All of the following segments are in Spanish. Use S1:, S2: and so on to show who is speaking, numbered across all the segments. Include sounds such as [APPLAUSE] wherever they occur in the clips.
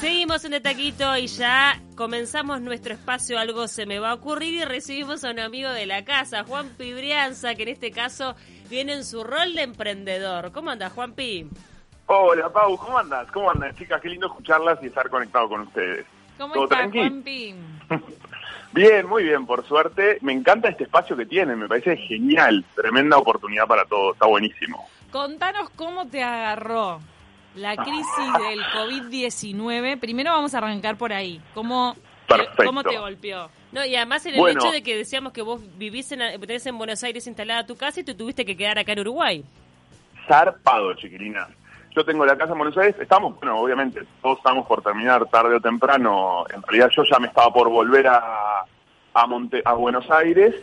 S1: Seguimos en De Taquito y ya comenzamos nuestro espacio Algo se me va a ocurrir y recibimos a un amigo de la casa, Juan Pibrianza, que en este caso viene en su rol de emprendedor. ¿Cómo anda, Juan Pi?
S2: Hola, Pau, ¿cómo andas? ¿Cómo andas, chicas? Qué lindo escucharlas y estar conectado con ustedes.
S3: ¿Cómo
S2: ¿Todo
S3: estás,
S2: tranqui?
S3: Juan Pi? [LAUGHS]
S2: Bien, muy bien, por suerte. Me encanta este espacio que tienen, me parece genial. Tremenda oportunidad para todos, está buenísimo.
S3: Contanos cómo te agarró la crisis del COVID-19. Primero vamos a arrancar por ahí. ¿Cómo,
S2: Perfecto.
S3: ¿Cómo te golpeó?
S1: No, y además en el
S2: Bueno.
S1: hecho de que decíamos que vos vivís en, tenés en Buenos Aires instalada tu casa y te tuviste que quedar acá en Uruguay.
S2: Zarpado, chiquilinas. Yo tengo la casa en Buenos Aires, estamos, bueno, obviamente, todos estamos por terminar tarde o temprano. En realidad yo ya me estaba por volver a, a, Monte- a Buenos Aires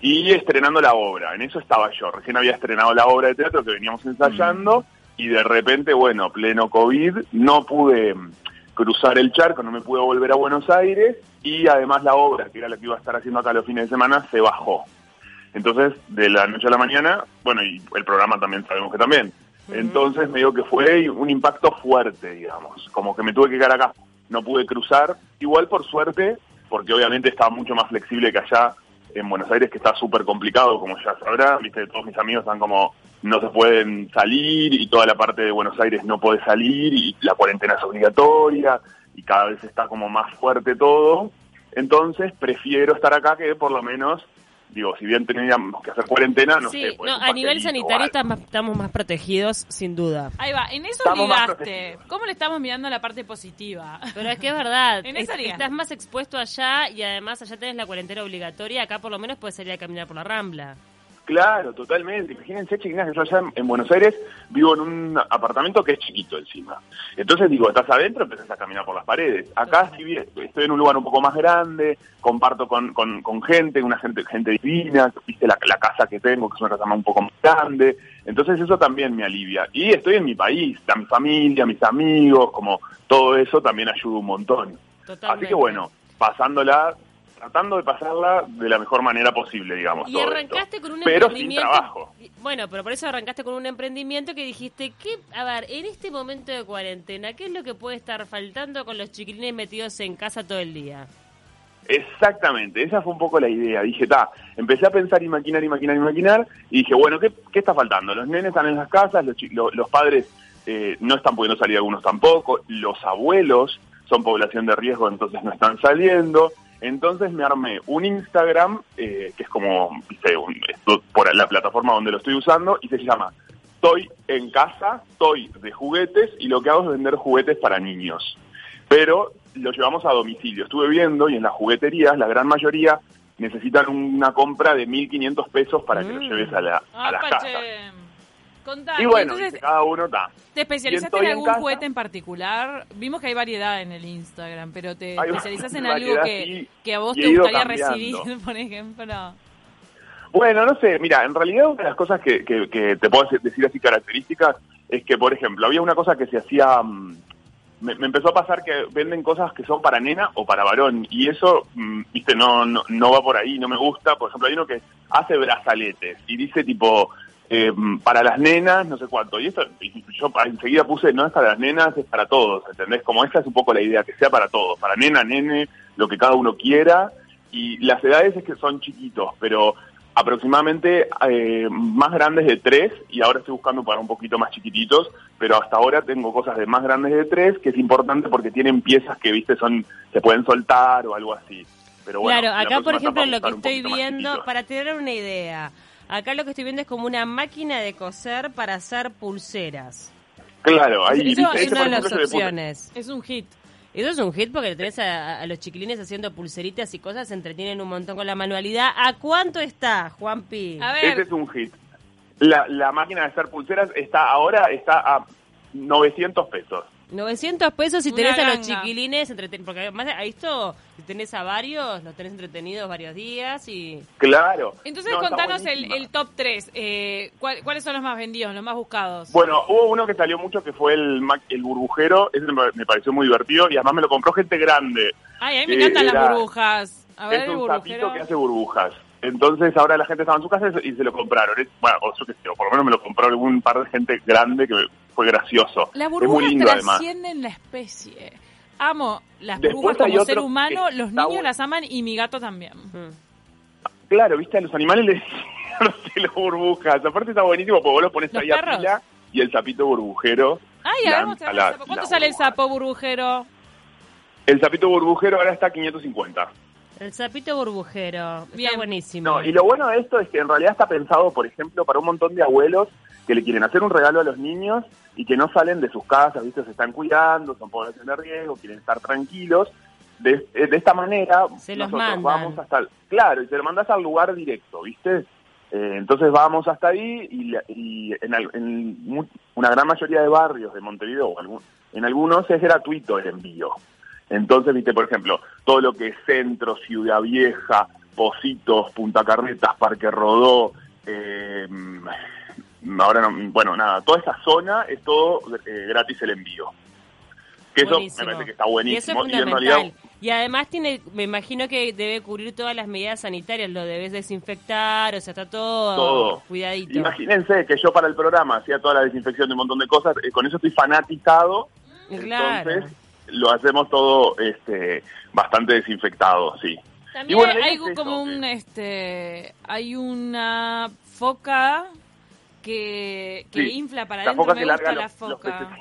S2: y estrenando la obra. En eso estaba yo. Recién había estrenado la obra de teatro que veníamos ensayando y de repente, bueno, pleno COVID, no pude cruzar el charco, no me pude volver a Buenos Aires y además la obra, que era la que iba a estar haciendo acá los fines de semana, se bajó. Entonces, de la noche a la mañana, bueno, y el programa también sabemos que también. Entonces, me digo que fue un impacto fuerte, digamos. Como que me tuve que quedar acá. No pude cruzar. Igual, por suerte, porque obviamente estaba mucho más flexible que allá en Buenos Aires, que está súper complicado, como ya sabrá. Viste, todos mis amigos están como, no se pueden salir y toda la parte de Buenos Aires no puede salir y la cuarentena es obligatoria y cada vez está como más fuerte todo. Entonces, prefiero estar acá que por lo menos digo, si bien teníamos que hacer cuarentena, no
S1: sí,
S2: sé. pues,
S1: no, a nivel sanitario estamos, estamos más protegidos, sin duda.
S3: Ahí va, en eso
S2: Estamos
S3: ligaste. ¿Cómo le estamos mirando la parte positiva?
S1: Pero es que es verdad,
S3: En esa
S1: estás más expuesto allá y además allá tenés la cuarentena obligatoria, acá por lo menos puedes salir a caminar por la Rambla.
S2: Claro, totalmente. Imagínense, chiquinas, que yo allá en, en Buenos Aires vivo en un apartamento que es chiquito encima. Entonces digo, estás adentro, empezás a caminar por las paredes. Acá si bien estoy en un lugar un poco más grande, comparto con, con, con gente, una gente gente divina, viste la, la casa que tengo, que es una casa más un poco más grande. Entonces eso también me alivia. Y estoy en mi país, a mi familia, mis amigos, como todo eso también ayuda un montón.
S1: Totalmente.
S2: Así que bueno, pasándola, tratando de pasarla de la mejor manera posible, digamos.
S1: Y arrancaste con un
S2: Pero sin
S1: emprendimiento.
S2: trabajo.
S1: Bueno, pero por eso arrancaste con un emprendimiento que dijiste, ¿qué, a ver, en este momento de cuarentena, ¿qué es lo que puede estar faltando con los chiquilines metidos en casa todo el día?
S2: Exactamente, esa fue un poco la idea. Dije, ta, empecé a pensar y maquinar y maquinar y maquinar, y dije, bueno, ¿qué, qué está faltando? Los nenes están en las casas, los, chi- lo- los padres eh, no están pudiendo salir, algunos tampoco, los abuelos son población de riesgo, entonces no están saliendo. Entonces me armé un Instagram, eh, que es como, viste, un- esto por la plataforma donde lo estoy usando, y se llama Estoy en casa, estoy de juguetes, y lo que hago es vender juguetes para niños pero lo llevamos a domicilio. Estuve viendo y en las jugueterías, la gran mayoría necesitan una compra de 1.500 pesos para que lo
S1: Mm.
S2: lleves a la, a la
S3: Apa,
S2: casa.
S3: Contá,
S2: Y bueno,
S3: entonces,
S2: cada uno está.
S3: ¿te especializaste en
S2: en
S3: algún
S2: casa.
S3: juguete en particular? Vimos que hay variedad en el Instagram, pero ¿te
S2: Hay
S3: especializás en [LAUGHS] algo que, que a vos te gustaría
S2: cambiando.
S3: recibir, [LAUGHS] por ejemplo?
S2: Bueno, no sé, mira, en realidad una de las cosas que, que- que te puedo decir así características es que, por ejemplo, había una cosa que se hacía, mm, me, me empezó a pasar que venden cosas que son para nena o para varón, y eso, mm, viste, no, no, no va por ahí, no me gusta. Por ejemplo, hay uno que hace brazaletes y dice tipo, eh, para las nenas, no sé cuánto, y esto, y yo enseguida puse, no es para las nenas, es para todos, ¿entendés? Como esa es un poco la idea, que sea para todos, para nena, nene, lo que cada uno quiera, y las edades es que son chiquitos, pero aproximadamente eh, más grandes de tres y ahora estoy buscando para un poquito más chiquititos, pero hasta ahora tengo cosas de más grandes de tres que es importante porque tienen piezas que viste son se pueden soltar o algo así. Pero bueno,
S1: claro,
S2: la
S1: acá por ejemplo lo que estoy viendo, para tener una idea, acá lo que estoy viendo es como una máquina de coser para hacer pulseras.
S2: Claro, ahí
S1: Eso es una de las opciones.
S3: Es un hit.
S1: Eso es un hit porque le tenés a, a los chiquilines haciendo pulseritas y cosas, se entretienen un montón con la manualidad. ¿A cuánto está, Juanpi?
S3: A ver,
S2: Ese es un hit. La, la máquina de hacer pulseras está ahora está a 900 pesos.
S1: 900 pesos si
S3: Una
S1: tenés a los
S3: ganga.
S1: chiquilines entreten porque además a esto si tenés a varios, los tenés entretenidos varios días y
S2: Claro.
S3: entonces
S2: No, está
S3: contanos el,
S2: buenísima.
S3: el top 3. Eh, ¿cuál- ¿Cuáles son los más vendidos, los más buscados?
S2: Bueno, hubo uno que salió mucho que fue el, ma- el burbujero, ese me me pareció muy divertido y además me lo compró gente grande.
S3: Ay, a mí me
S2: Eh,
S3: encantan
S2: era-
S3: las burbujas. A ver,
S2: es
S3: el
S2: un sapito
S3: burbujero.
S2: que hace burbujas. Entonces ahora la gente estaba en su casa y se lo compraron. Es- bueno, o yo qué sé, o por lo menos me lo compró algún par de gente grande que fue gracioso.
S3: Las
S2: es muy además.
S3: trascienden la especie. amo las
S2: Después
S3: burbujas como
S2: otro
S3: ser humano, los niños
S2: bueno.
S3: las aman y mi gato también.
S1: Mm.
S2: Claro, viste, a los animales les [LAUGHS] las burbujas. Aparte está buenísimo porque vos lo pones
S3: ¿Los
S2: ahí a
S3: perros?
S2: pila y el sapito burbujero.
S3: Ay, a
S2: la-
S3: el sapo. ¿cuánto
S2: la
S3: sale el
S2: burbuja.
S3: sapo burbujero?
S2: El sapito burbujero ahora está a 550.
S1: El sapito burbujero.
S3: Bien.
S1: Está buenísimo.
S2: No, y lo bueno de esto es que en realidad está pensado, por ejemplo, para un montón de abuelos que le quieren hacer un regalo a los niños y que no salen de sus casas, ¿viste? Se están cuidando, son población de riesgo, quieren estar tranquilos. De, eh, de esta manera,
S1: Se los
S2: nosotros
S1: mandan.
S2: vamos hasta el- Claro, y te lo mandas al lugar directo, ¿viste? Eh, entonces vamos hasta ahí y, en, una gran mayoría de barrios de Montevideo, en algunos es gratuito el envío. Entonces, viste, por ejemplo, todo lo que es centro, Ciudad Vieja, Positos, Punta Carretas, Parque Rodó, eh, ahora no, bueno, nada, toda esa zona es todo eh, gratis el envío. Que eso
S1: Buenísimo.
S2: me parece que está
S1: Y eso
S2: buenísimo. Y, en realidad,
S1: Y además tiene, me imagino que debe cubrir todas las medidas sanitarias, lo debes desinfectar, o sea, está todo,
S2: Todo.
S1: cuidadito.
S2: imagínense que yo para el programa hacía toda la desinfección de un montón de cosas, eh, con eso estoy fanatizado.
S1: Claro.
S2: Entonces, lo hacemos todo este bastante desinfectado, sí.
S3: También
S2: bueno,
S3: hay
S2: es
S3: como
S2: eso,
S3: un, este, hay una foca que, que
S2: Sí,
S3: infla para
S2: la
S3: adentro.
S2: foca
S3: Me
S2: que
S3: gusta la foca.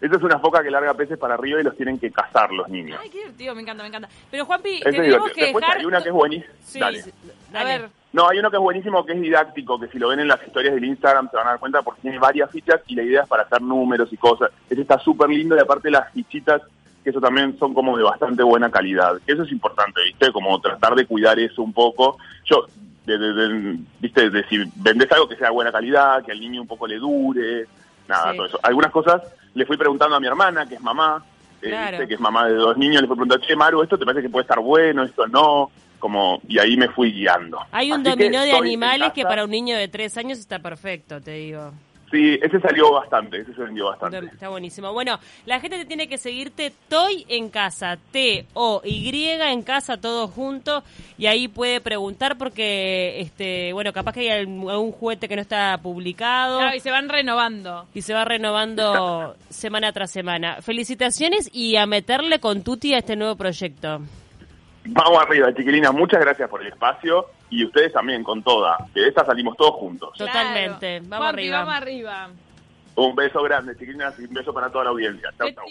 S2: Esa es una foca que larga peces para arriba y los tienen que cazar los niños.
S3: Ay, qué divertido, me encanta, me encanta. Pero Juanpi, tenemos
S2: divertido.
S3: que
S2: Después
S3: dejar...
S2: hay una que es buenísima.
S3: Sí,
S2: Dale.
S3: sí. a
S1: Dale.
S3: ver,
S2: No, hay uno que es buenísimo, que es didáctico, que si lo ven en las historias del Instagram se van a dar cuenta porque tiene varias fichas y la idea es para hacer números y cosas. Ese está súper lindo y aparte las fichitas, que eso también son como de bastante buena calidad. Que eso es importante, ¿viste? Como tratar de cuidar eso un poco. Yo, de, de- de- ¿viste? De si vendés algo que sea de buena calidad, que al niño un poco le dure, nada,
S1: Sí.
S2: todo eso. Algunas cosas le fui preguntando a mi hermana, que es mamá, eh. ¿viste? que es mamá de dos niños, le fui preguntando, che, Maru, ¿esto te parece que puede estar bueno? ¿Esto no? Como, y ahí me fui guiando.
S1: Hay un
S2: Así
S1: dominó de animales que para un niño de tres años está perfecto, te digo.
S2: Sí, ese salió bastante, ese se vendió bastante.
S1: Está buenísimo. Bueno, la gente te tiene que seguirte Toy en casa, T-O-Y en casa, todo junto, y ahí puede preguntar porque, este, bueno, capaz que hay algún juguete que no está publicado
S3: claro, y se van renovando.
S1: y se va renovando [LAUGHS] semana tras semana. Felicitaciones y a meterle con Tuti a este nuevo proyecto.
S2: Vamos arriba, chiquilinas, muchas gracias por el espacio y ustedes también con toda, que de esta salimos todos juntos.
S1: Totalmente. Vamos
S3: Juanpi,
S1: arriba.
S3: vamos arriba.
S2: Un beso grande, chiquilinas, y un beso para toda la audiencia. Chau, chau.